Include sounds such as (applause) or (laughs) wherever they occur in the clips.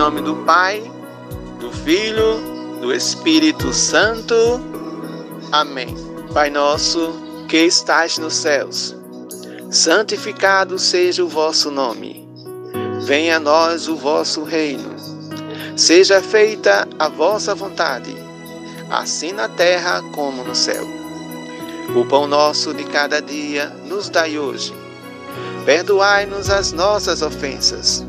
Nome do Pai, do Filho, do Espírito Santo. Amém. Pai nosso, que estás nos céus, santificado seja o vosso nome. Venha a nós o vosso reino. Seja feita a vossa vontade, assim na terra como no céu. O pão nosso de cada dia nos dai hoje. Perdoai-nos as nossas ofensas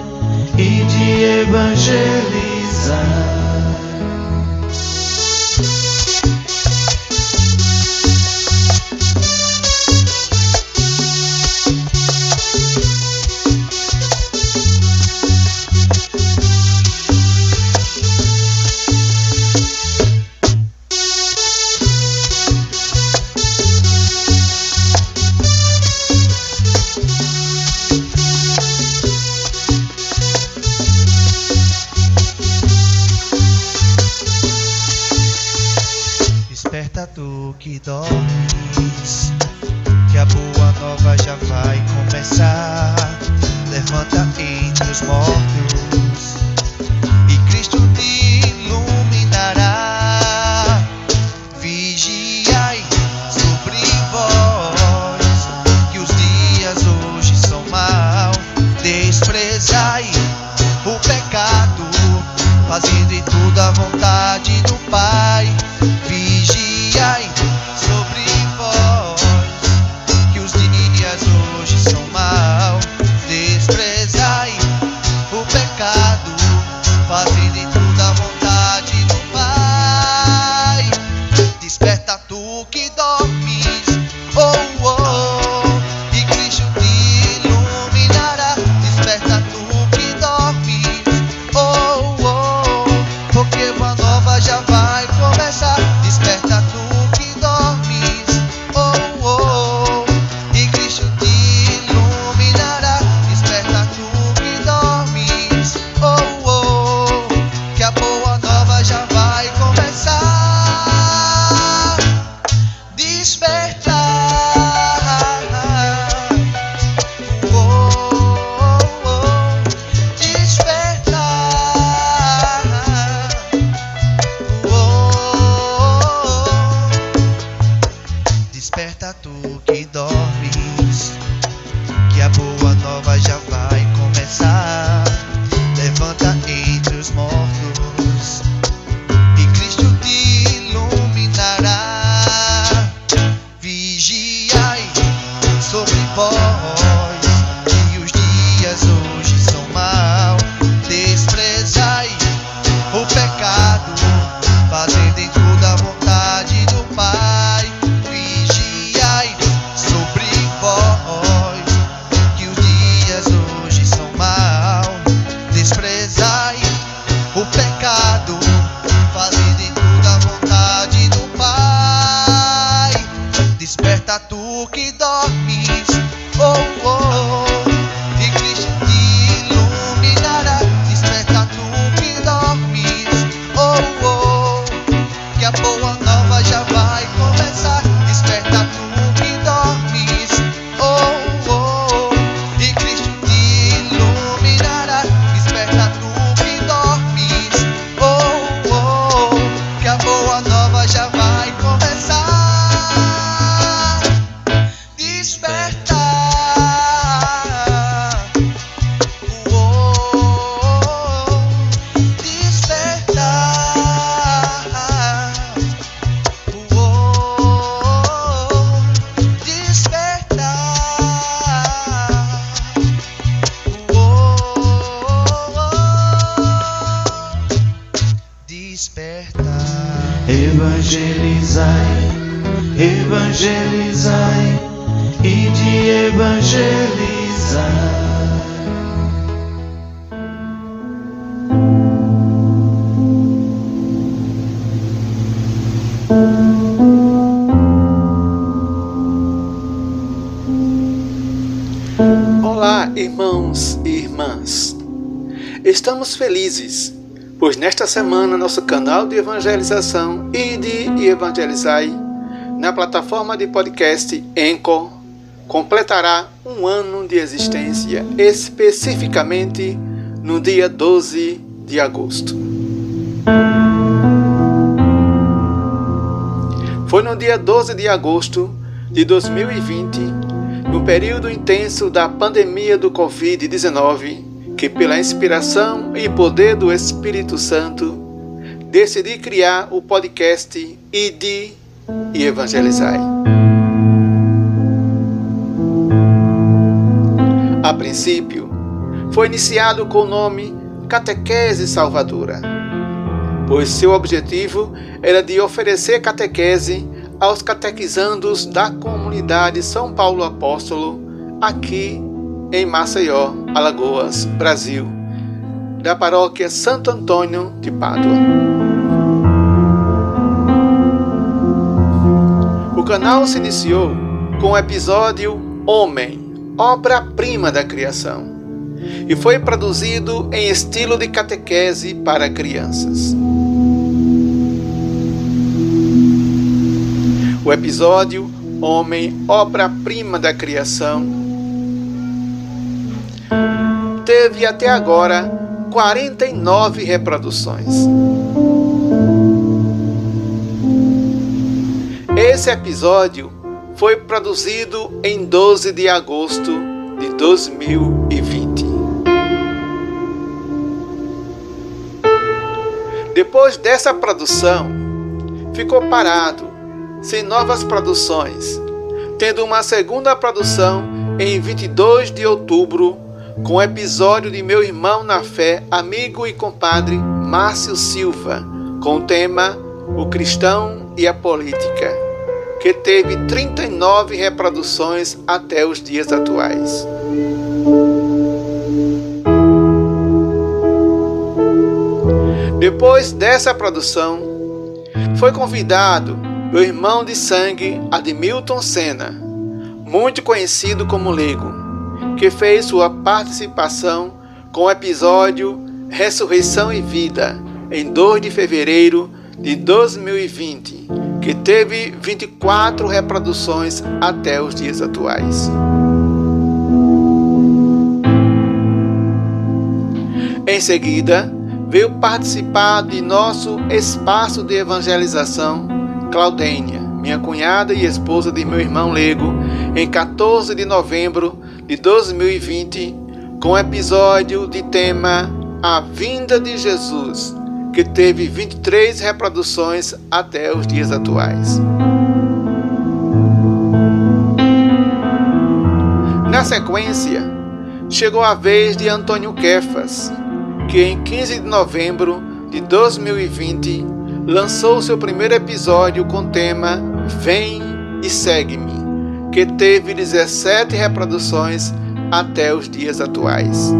e de evangelizar. Irmãos e irmãs. Estamos felizes, pois nesta semana nosso canal de evangelização Ide e Evangelizai, na plataforma de podcast Anchor, completará um ano de existência, especificamente no dia 12 de agosto. Foi no dia 12 de agosto de 2020, no período intenso da pandemia do Covid-19, que, pela inspiração e poder do Espírito Santo, decidi criar o podcast Ide e Evangelizai. A princípio, foi iniciado com o nome Catequese Salvadora pois seu objetivo era de oferecer catequese aos catequizandos da comunidade São Paulo Apóstolo, aqui em Maceió, Alagoas, Brasil, da paróquia Santo Antônio de Pádua. O canal se iniciou com o episódio Homem, obra-prima da criação, e foi produzido em estilo de catequese para crianças. O episódio Homem, obra-prima da criação, teve até agora 49 reproduções. Esse episódio foi produzido em 12 de agosto de 2020. Depois dessa produção, ficou parado sem novas produções, tendo uma segunda produção em 22 de outubro, com o episódio de meu irmão na fé, amigo e compadre Márcio Silva, com o tema O Cristão e a Política, que teve 39 reproduções até os dias atuais. Depois dessa produção, foi convidado meu irmão de sangue Admilton Senna, muito conhecido como Lego, que fez sua participação com o episódio Ressurreição e Vida em 2 de fevereiro de 2020, que teve 24 reproduções até os dias atuais. Em seguida, veio participar de nosso espaço de evangelização Claudênia, minha cunhada e esposa de meu irmão Lego, em 14 de novembro de 2020, com o episódio de tema A Vinda de Jesus, que teve 23 reproduções até os dias atuais. Na sequência, chegou a vez de Antônio Kefas, que em 15 de novembro de 2020 lançou seu primeiro episódio com o tema Vem e Segue-me, que teve 17 reproduções até os dias atuais.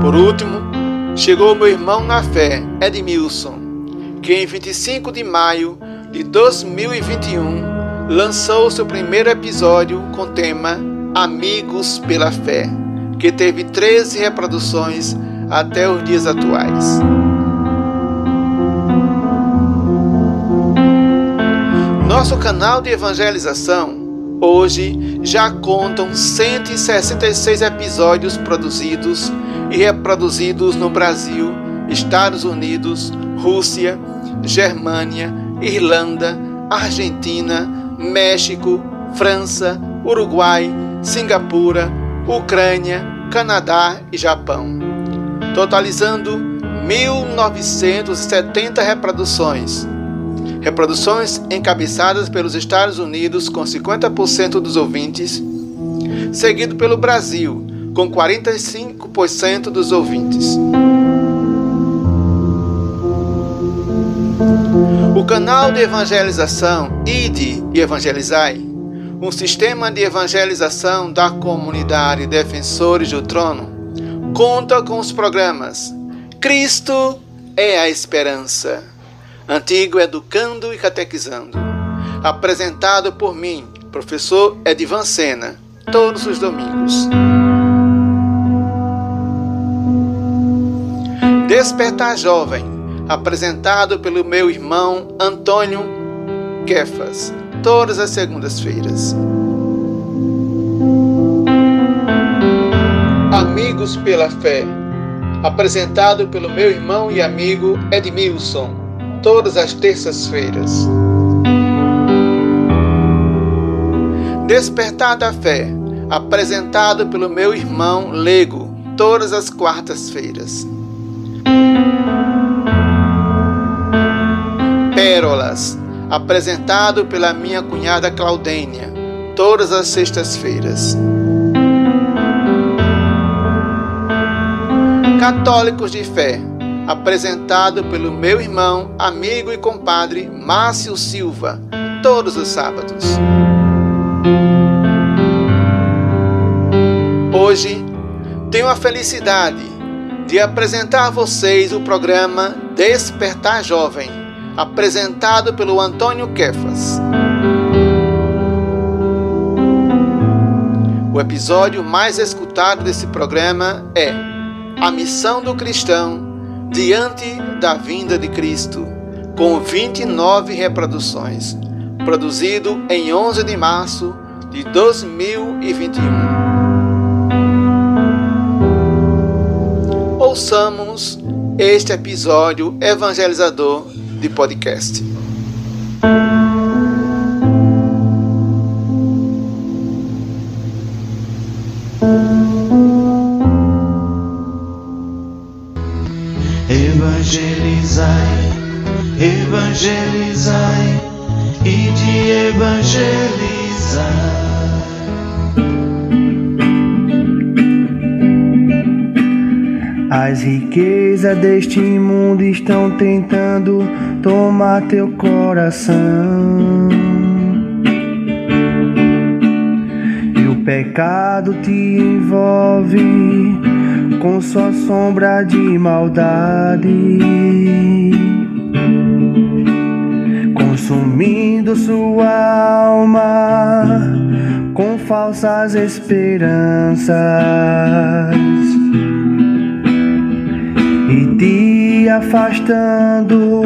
Por último, chegou meu irmão na fé, Edmilson, que em 25 de maio de 2021, lançou seu primeiro episódio com o tema Amigos pela Fé, que teve 13 reproduções até os dias atuais. Nosso canal de evangelização hoje já contam 166 episódios produzidos e reproduzidos no Brasil, Estados Unidos, Rússia, Germânia, Irlanda, Argentina, México, França, Uruguai, Singapura, Ucrânia, Canadá e Japão, totalizando 1970 reproduções. Reproduções encabeçadas pelos Estados Unidos com 50% dos ouvintes, seguido pelo Brasil com 45% dos ouvintes. O canal de evangelização IDE e Evangelizai, um sistema de evangelização da comunidade Defensores do Trono, conta com os programas Cristo é a Esperança, Antigo Educando e Catequizando, apresentado por mim, professor Edivan Sena, todos os domingos. Despertar Jovem, apresentado pelo meu irmão Antônio Kefas, todas as segundas-feiras. Amigos pela Fé, apresentado pelo meu irmão e amigo Edmilson, todas as terças-feiras. Despertar da Fé, apresentado pelo meu irmão Lego, todas as quartas-feiras. Pérolas, apresentado pela minha cunhada Claudênia, todas as sextas-feiras. Católicos de Fé, apresentado pelo meu irmão, amigo e compadre Márcio Silva, todos os sábados. Hoje tenho a felicidade de apresentar a vocês o programa Despertar Jovem, apresentado pelo Antônio Kefas. O episódio mais escutado desse programa é A Missão do Cristão diante da vinda de Cristo, com 29 reproduções, produzido em 11 de março de 2021. ouçamos este episódio evangelizador de podcast. Evangelizai e de evangelizar. As riquezas deste mundo estão tentando tomar teu coração. E o pecado te envolve com sua sombra de maldade, sua alma com falsas esperanças e te afastando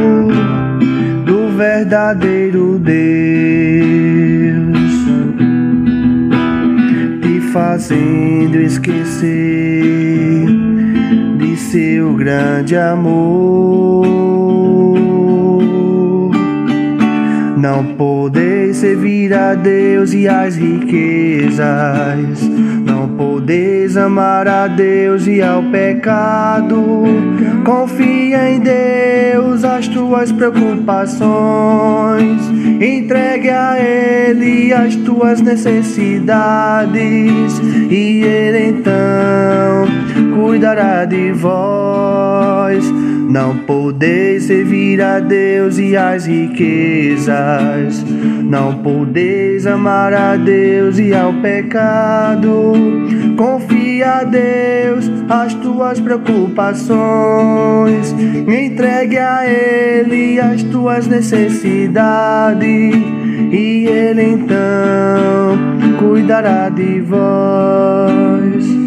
do verdadeiro Deus, te fazendo esquecer de seu grande amor. Não podeis servir a Deus e as riquezas não podeis amar a Deus e ao pecado. Confia em Deus as tuas preocupações. Entregue a Ele as tuas necessidades. E Ele então cuidará de vós. Não podeis servir a Deus e as riquezas. Não podeis amar a Deus e ao pecado. Confia a Deus as tuas preocupações. Entregue a Ele as tuas necessidades. E Ele então cuidará de vós.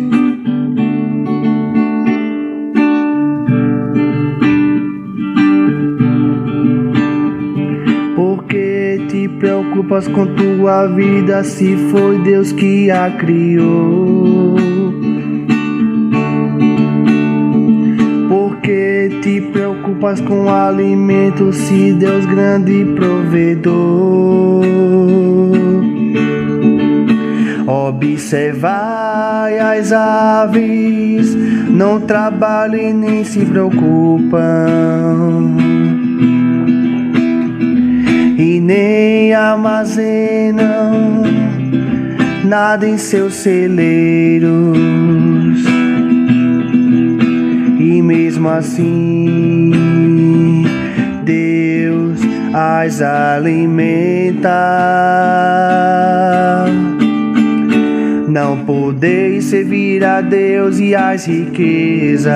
Preocupas com tua vida se foi Deus que a criou? Porque te preocupas com alimento se Deus grande provedor? Observai as aves, não trabalham e nem se preocupam e nem armazenam nada em seus celeiros. E mesmo assim, Deus as alimenta. Não podeis servir a Deus e as riquezas.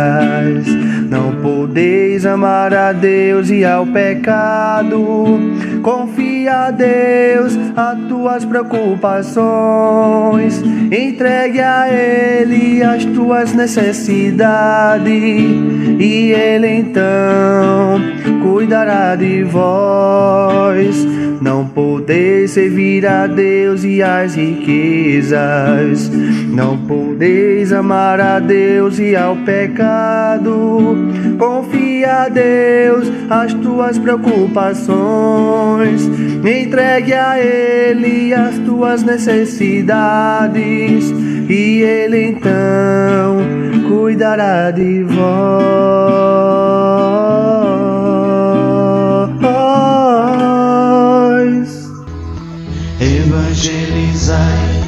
Não podeis amar a Deus e ao pecado. Confia a Deus as tuas preocupações. Entregue a Ele as tuas necessidades. E Ele então cuidará de vós. Não podeis servir a Deus e as riquezas. Não podeis amar a Deus e ao pecado. Confia a Deus as tuas preocupações. Entregue a Ele as tuas necessidades. E Ele então cuidará de vós. Evangelizai,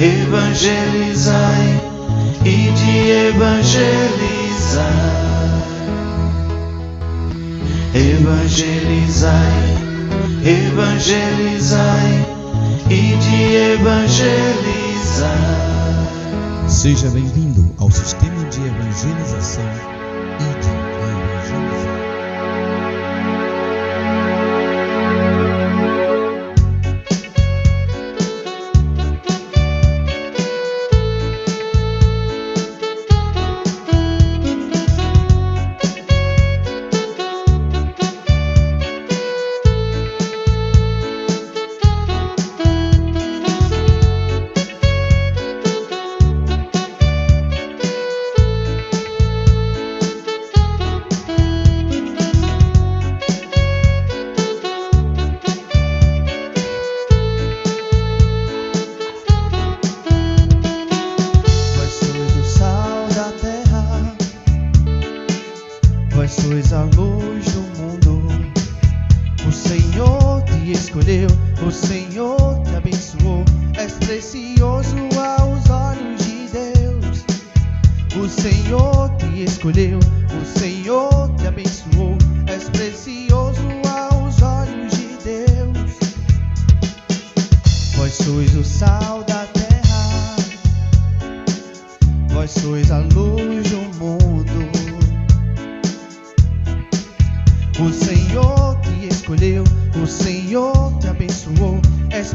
evangelizai e de evangelizar. Evangelizai, evangelizai e de evangelizar. Seja bem-vindo ao sistema de evangelização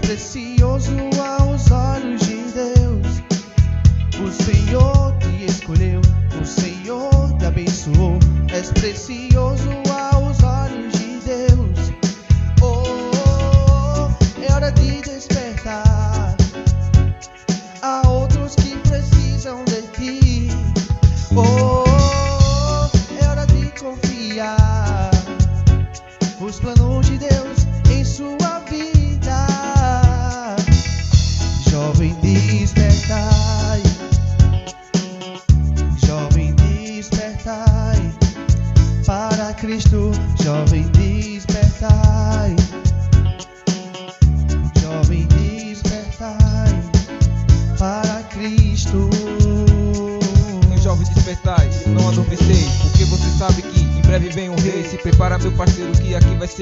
Precioso aos olhos de Deus. O Senhor te escolheu, o Senhor te abençoou. És precioso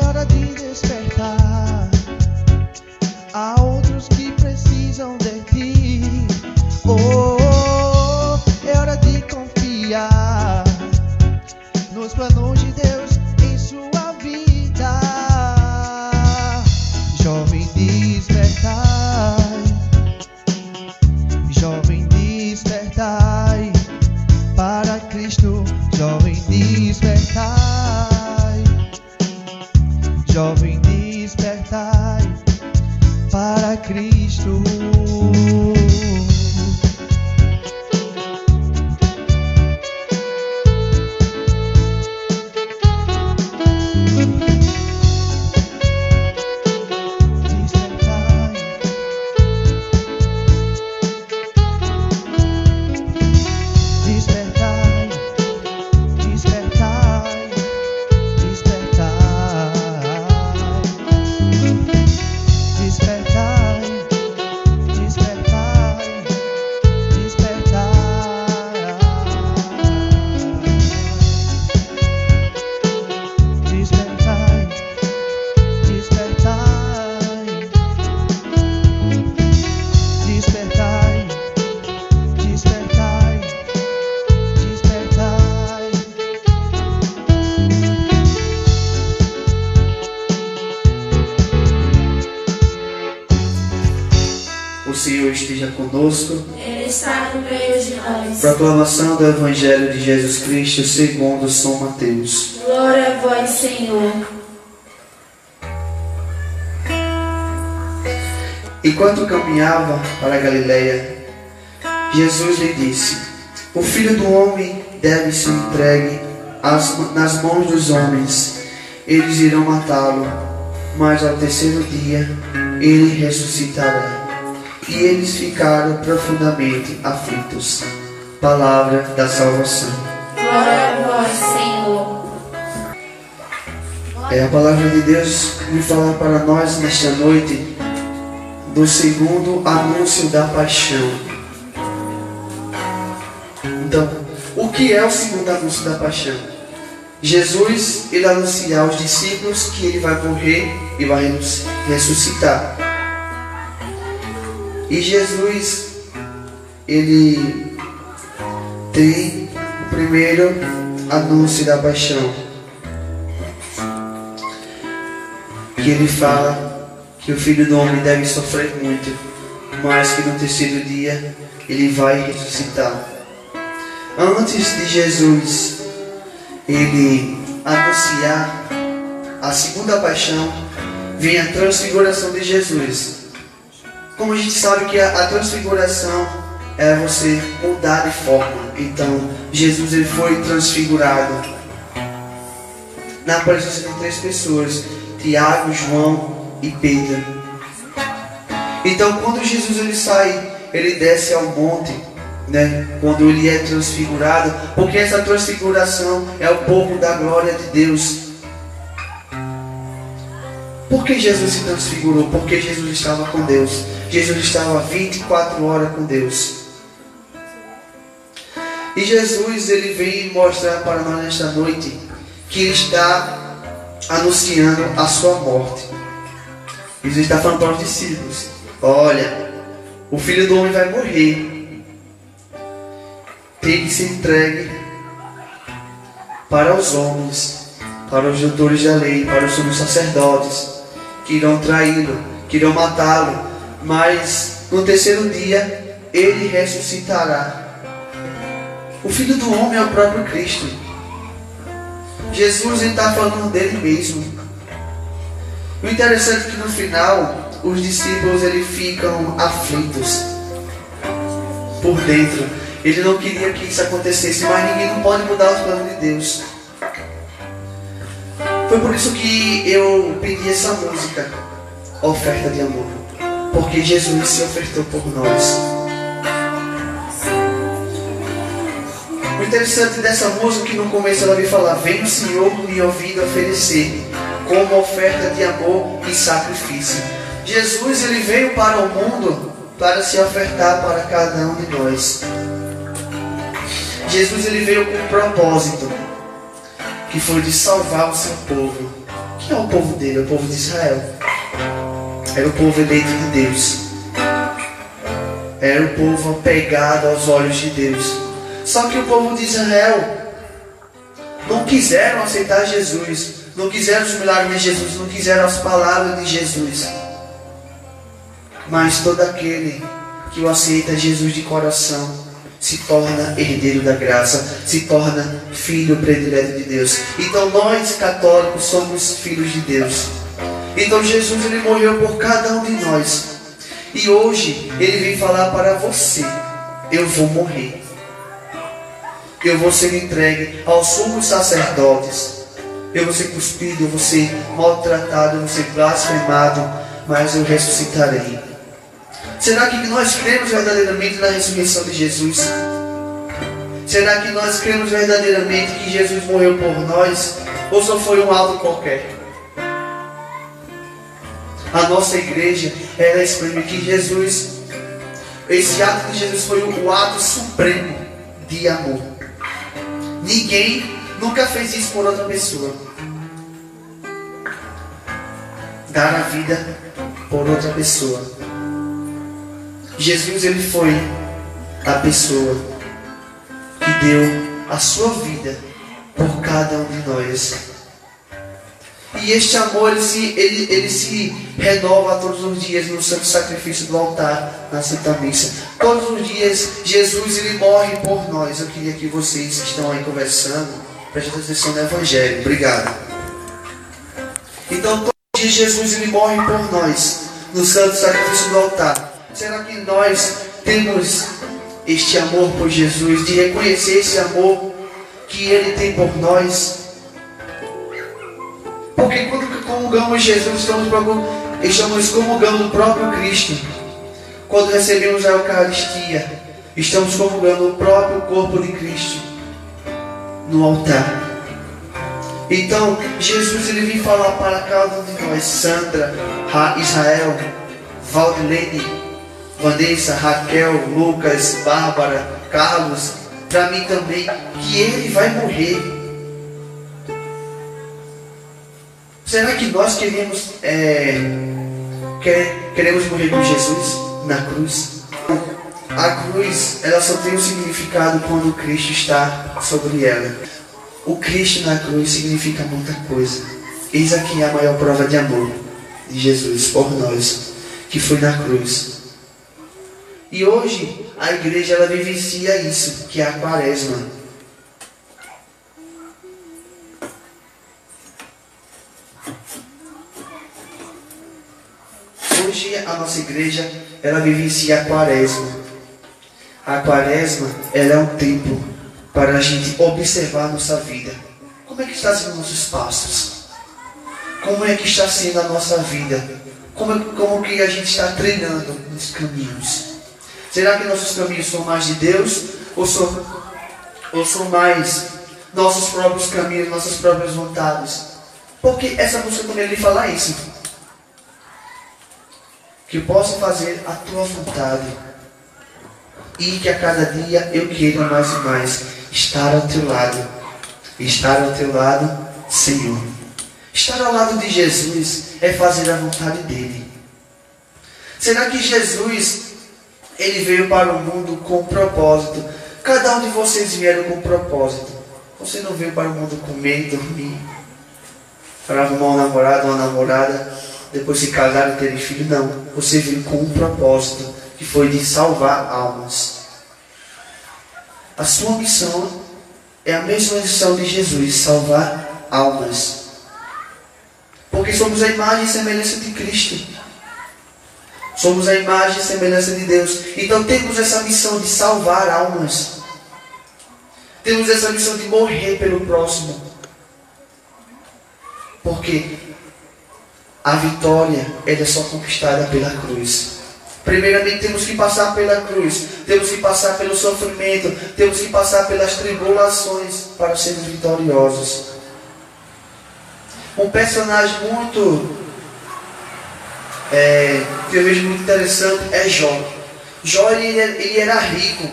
É hora de despertar. Proclamação do Evangelho de Jesus Cristo segundo São Mateus. Glória a vós, Senhor. Enquanto caminhava para a Galiléia, Jesus lhe disse: O filho do homem deve ser entregue às- nas mãos dos homens. Eles irão matá-lo, mas ao terceiro dia ele ressuscitará. E eles ficaram profundamente aflitos. Palavra da salvação. Glória a vós, Senhor. É a palavra de Deus me fala para nós nesta noite do segundo anúncio da paixão. Então, o que é o segundo anúncio da paixão? Jesus, ele anuncia aos discípulos que ele vai morrer e vai ressus- ressuscitar. E Jesus, ele tem o primeiro anúncio da paixão. que ele fala que o filho do homem deve sofrer muito, mas que no terceiro dia ele vai ressuscitar. Antes de Jesus ele anunciar a segunda paixão, vem a transfiguração de Jesus. Como a gente sabe que a, a transfiguração é você mudar de forma. Então, Jesus ele foi transfigurado na presença de três pessoas: Tiago, João e Pedro. Então, quando Jesus ele sai, ele desce ao monte, né? Quando ele é transfigurado, porque essa transfiguração é o povo da glória de Deus. Por que Jesus se transfigurou? Porque Jesus estava com Deus. Jesus estava 24 horas com Deus. E Jesus ele vem mostrar para nós nesta noite que ele está anunciando a sua morte. Jesus está falando para os discípulos: Olha, o filho do homem vai morrer. Tem que ser entregue para os homens, para os doutores da lei, para os sumos sacerdotes, que irão traí-lo, que irão matá-lo. Mas no terceiro dia ele ressuscitará. O filho do homem é o próprio Cristo. Jesus está falando dele mesmo. O interessante é que no final os discípulos ele ficam aflitos por dentro. Ele não queria que isso acontecesse, mas ninguém não pode mudar os planos de Deus. Foi por isso que eu pedi essa música, Oferta de Amor. Porque Jesus se ofertou por nós. O interessante dessa música é que no começo ela vem falar: Vem o Senhor me ouvindo oferecer, como oferta de amor e sacrifício. Jesus ele veio para o mundo para se ofertar para cada um de nós. Jesus ele veio com um propósito, que foi de salvar o seu povo. Que é o povo dele? É o povo de Israel. Era o povo eleito de Deus. Era o povo apegado aos olhos de Deus. Só que o povo de Israel não quiseram aceitar Jesus, não quiseram os milagres de Jesus, não quiseram as palavras de Jesus. Mas todo aquele que o aceita Jesus de coração se torna herdeiro da graça, se torna filho predileto de Deus. Então nós católicos somos filhos de Deus. Então Jesus ele morreu por cada um de nós. E hoje ele vem falar para você: eu vou morrer. Eu vou ser entregue aos sumos sacerdotes. Eu vou ser cuspido, eu vou ser maltratado, eu vou ser blasfemado, mas eu ressuscitarei. Será que nós cremos verdadeiramente na ressurreição de Jesus? Será que nós cremos verdadeiramente que Jesus morreu por nós? Ou só foi um ato qualquer? A nossa igreja, ela exprime que Jesus, esse ato de Jesus foi o ato supremo de amor. Ninguém nunca fez isso por outra pessoa. Dar a vida por outra pessoa. Jesus ele foi a pessoa que deu a sua vida por cada um de nós. E este amor ele se, ele, ele se renova todos os dias no santo sacrifício do altar, na Santa Missa. Todos os dias Jesus ele morre por nós. Eu queria que vocês que estão aí conversando prestem atenção no Evangelho. Obrigado. Então todos os dias Jesus ele morre por nós no santo sacrifício do altar. Será que nós temos este amor por Jesus, de reconhecer esse amor que Ele tem por nós? Porque quando comungamos Jesus, estamos, estamos comungando o próprio Cristo. Quando recebemos a Eucaristia, estamos comungando o próprio corpo de Cristo no altar. Então, Jesus ele vem falar para cada um de nós, Sandra, Israel, Valdilene, Vanessa, Raquel, Lucas, Bárbara, Carlos, para mim também, que ele vai morrer. Será que nós queremos, é, quer, queremos morrer com Jesus na cruz? A cruz, ela só tem um significado quando Cristo está sobre ela. O Cristo na cruz significa muita coisa. Eis aqui a maior prova de amor de Jesus por nós, que foi na cruz. E hoje a igreja ela vivencia isso, que é a quaresma. Hoje a nossa igreja ela vivencia a quaresma. A quaresma ela é um tempo para a gente observar a nossa vida. Como é que está sendo nossos passos? Como é que está sendo a nossa vida? Como, como que a gente está treinando nos caminhos? Será que nossos caminhos são mais de Deus ou são, ou são mais nossos próprios caminhos, nossas próprias vontades? Porque essa música também lhe fala isso. Que possa fazer a tua vontade e que a cada dia eu queira mais e mais estar ao teu lado. Estar ao teu lado, Senhor. Estar ao lado de Jesus é fazer a vontade dele. Será que Jesus ele veio para o mundo com propósito? Cada um de vocês vieram com propósito. Você não veio para o mundo comer dormir, para arrumar um namorado ou uma namorada, depois se casar e ter filho. Não. Você veio com um propósito, que foi de salvar almas. A sua missão é a mesma missão de Jesus, salvar almas. Porque somos a imagem e semelhança de Cristo. Somos a imagem e semelhança de Deus. Então temos essa missão de salvar almas. Temos essa missão de morrer pelo próximo. Porque a vitória ela é só conquistada pela cruz. Primeiramente temos que passar pela cruz, temos que passar pelo sofrimento, temos que passar pelas tribulações para sermos vitoriosos. Um personagem muito é, que eu vejo muito interessante é Jó. Jó ele, ele era rico,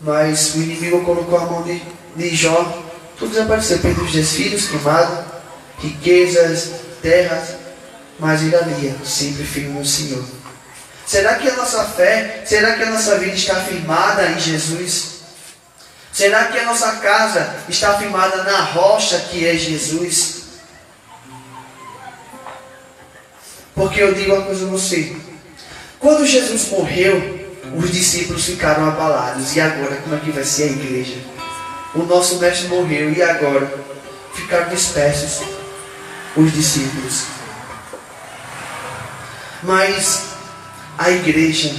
mas o inimigo colocou a mão de, de Jó, tudo desapareceu, perdeu os filhos, queimado, riquezas, terras, mas ele ali, sempre firme no Senhor. Será que a nossa fé, será que a nossa vida está firmada em Jesus? Será que a nossa casa está firmada na rocha que é Jesus? Porque eu digo uma coisa a você. Quando Jesus morreu, os discípulos ficaram abalados. E agora, como é que vai ser a igreja? O nosso mestre morreu. E agora? Ficaram dispersos os discípulos. Mas a igreja,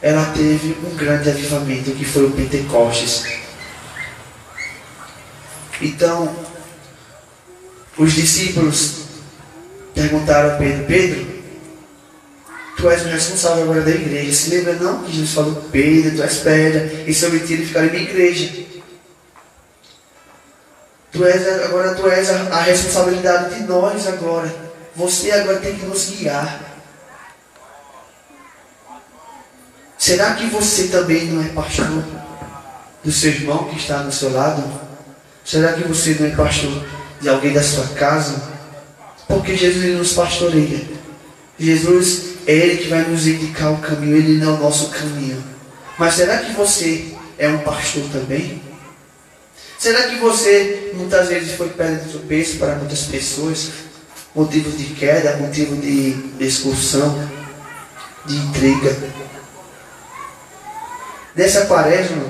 ela teve um grande avivamento que foi o Pentecostes. Então, os discípulos perguntaram a Pedro: Pedro, tu és o responsável agora da igreja. Se lembra não que Jesus falou: Pedro, tu és pedra, e sobre ti ele ficará minha igreja. Tu és, agora tu és a, a responsabilidade de nós agora. Você agora tem que nos guiar. Será que você também não é pastor do seu irmão que está do seu lado? Será que você não é pastor de alguém da sua casa? Porque Jesus nos pastoreia. Jesus é Ele que vai nos indicar o caminho, Ele não é o nosso caminho. Mas será que você é um pastor também? Será que você muitas vezes foi pedra de tropeço para muitas pessoas? Motivo de queda, motivo de excursão, de intriga. Nessa quaresma,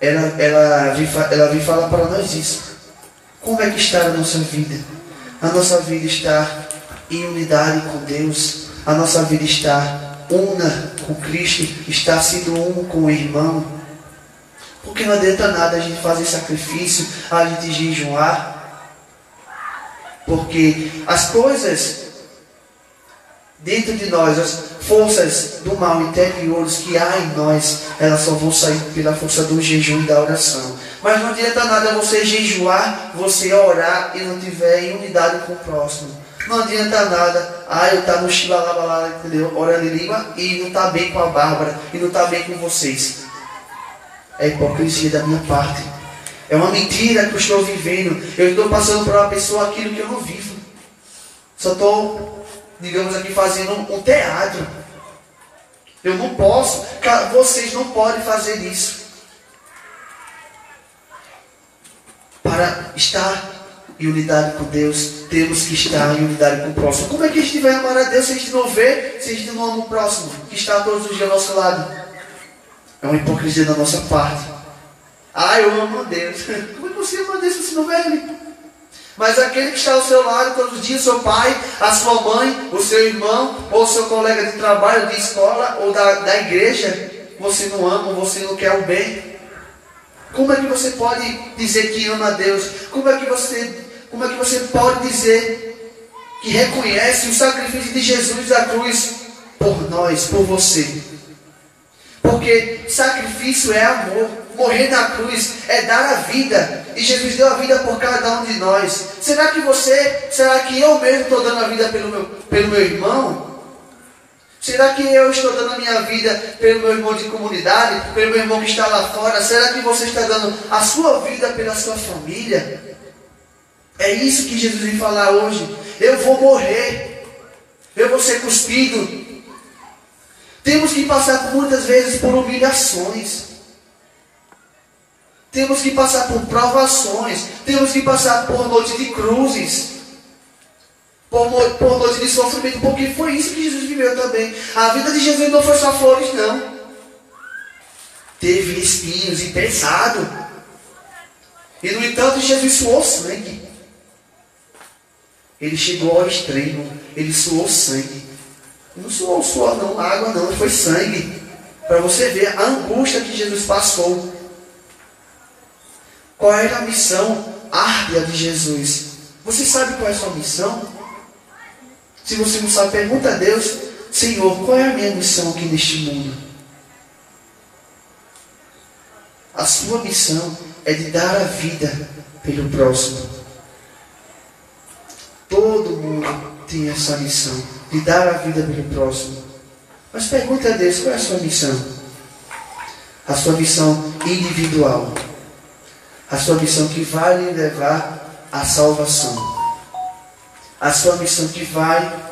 ela, ela, vem, ela vem falar para nós isso. Como é que está a nossa vida? A nossa vida está em unidade com Deus. A nossa vida está una com Cristo. Está sendo um com o irmão. Porque não adianta nada a gente fazer sacrifício, a gente jejuar. Porque as coisas dentro de nós, as forças do mal interiores que há em nós, elas só vão sair pela força do jejum e da oração. Mas não adianta nada você jejuar, você orar e não tiver em unidade com o próximo. Não adianta nada, ah, eu tá no xibalabalá, entendeu? Orando em língua e não tá bem com a Bárbara e não tá bem com vocês. É hipocrisia da minha parte. É uma mentira que eu estou vivendo. Eu estou passando para uma pessoa aquilo que eu não vivo. Só estou, digamos aqui, fazendo um teatro. Eu não posso, vocês não podem fazer isso. Para estar em unidade com Deus, temos que estar em unidade com o próximo. Como é que a gente vai amar a Deus se a gente não vê, se a gente não ama o próximo, que está todos os dias ao nosso lado? É uma hipocrisia da nossa parte. Ah, eu amo a Deus. (laughs) Como é que você ama a Deus se você não vê Ele? Mas aquele que está ao seu lado todos os dias, seu pai, a sua mãe, o seu irmão, ou seu colega de trabalho, de escola, ou da, da igreja, você não ama, você não quer o bem. Como é que você pode dizer que ama a Deus? Como é que você, como é que você pode dizer que reconhece o sacrifício de Jesus da cruz por nós, por você? Porque sacrifício é amor. Morrer na cruz é dar a vida. E Jesus deu a vida por cada um de nós. Será que você, será que eu mesmo estou dando a vida pelo meu, pelo meu irmão? Será que eu estou dando a minha vida pelo meu irmão de comunidade, pelo meu irmão que está lá fora? Será que você está dando a sua vida pela sua família? É isso que Jesus vem falar hoje. Eu vou morrer. Eu vou ser cuspido. Temos que passar muitas vezes por humilhações. Temos que passar por provações. Temos que passar por noites de cruzes. Por, por noites de sofrimento. Porque foi isso que Jesus viveu também. A vida de Jesus não foi só flores, não. Teve espinhos e pesado. E no entanto, Jesus suou sangue. Ele chegou ao extremo. Ele suou sangue. Não suou suor, não, água não, foi sangue. Para você ver a angústia que Jesus passou. Qual era a missão árdua de Jesus? Você sabe qual é a sua missão? Se você não sabe, pergunta a Deus. Senhor, qual é a minha missão aqui neste mundo? A sua missão é de dar a vida pelo próximo. Todo mundo tem essa missão de dar a vida pelo próximo. Mas pergunta a Deus, qual é a sua missão? A sua missão individual. A sua missão que vai lhe levar à salvação. A sua missão que vai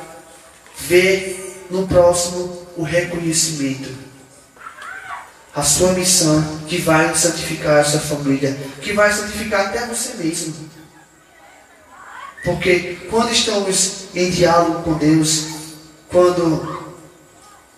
ver no próximo o reconhecimento. A sua missão que vai santificar a sua família, que vai santificar até você mesmo. Porque quando estamos em diálogo com Deus, quando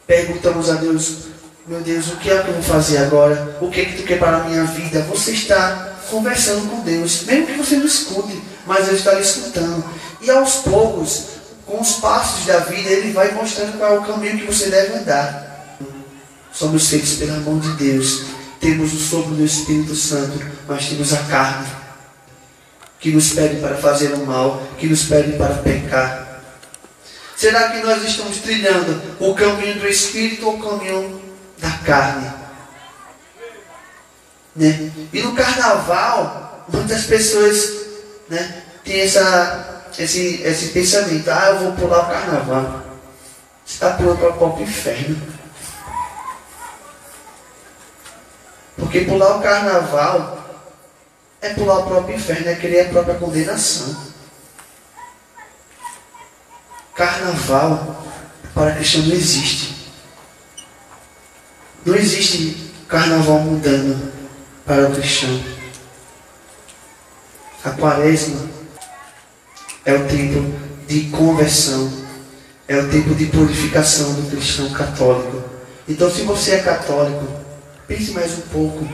perguntamos a Deus, meu Deus, o que é que eu vou fazer agora? O que é que tu quer para a minha vida? Você está conversando com Deus, mesmo que você não escute, mas Ele está lhe escutando. E aos poucos, com os passos da vida, Ele vai mostrando qual é o caminho que você deve andar. Somos feitos pela mão de Deus. Temos o sopro do Espírito Santo, mas temos a carne que nos pede para fazer o mal, que nos pede para pecar. Será que nós estamos trilhando o caminho do Espírito ou o caminho da carne? Né? E no carnaval, muitas pessoas né, têm essa, esse, esse pensamento: ah, eu vou pular o carnaval. Você está pulando para o próprio inferno. Porque pular o carnaval é pular o próprio inferno, é querer a própria condenação. Carnaval para cristão não existe. Não existe carnaval mundano para o cristão. A quaresma é o tempo de conversão, é o tempo de purificação do cristão católico. Então, se você é católico, pense mais um pouco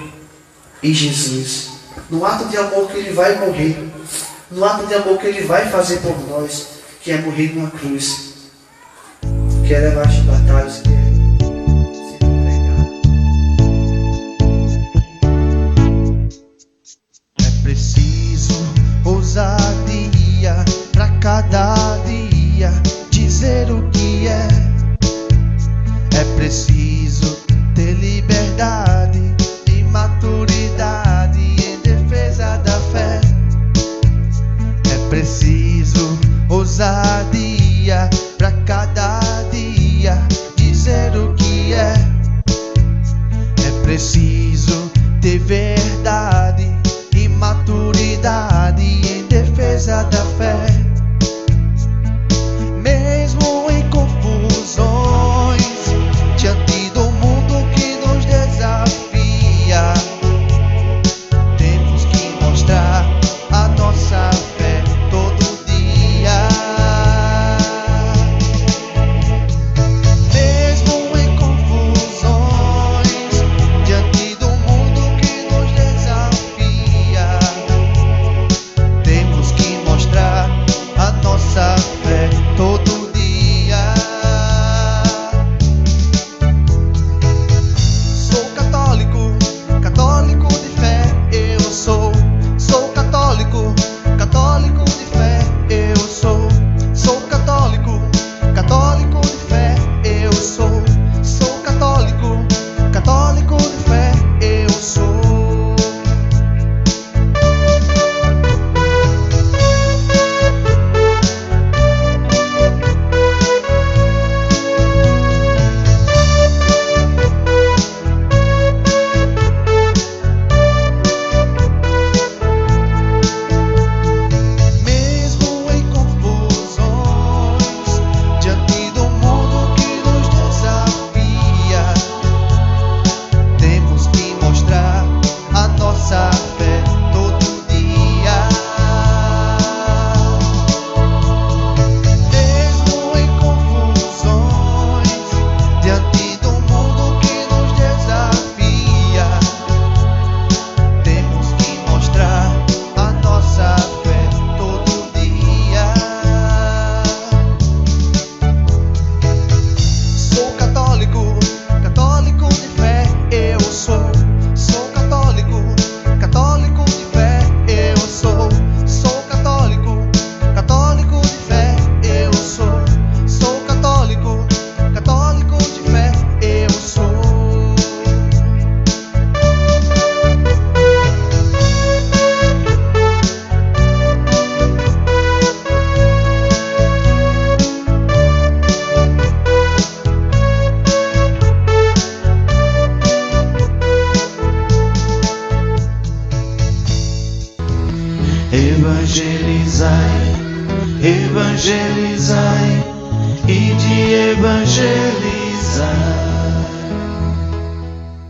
em Jesus no ato de amor que ele vai morrer, no ato de amor que ele vai fazer por nós, que é morrer numa cruz, que é levar as batalhas, cada dia dizer o que é. É preciso ter liberdade e maturidade em defesa da fé. É preciso ousadia pra cada dia dizer o que é. É preciso ter verdade e maturidade em defesa da fé.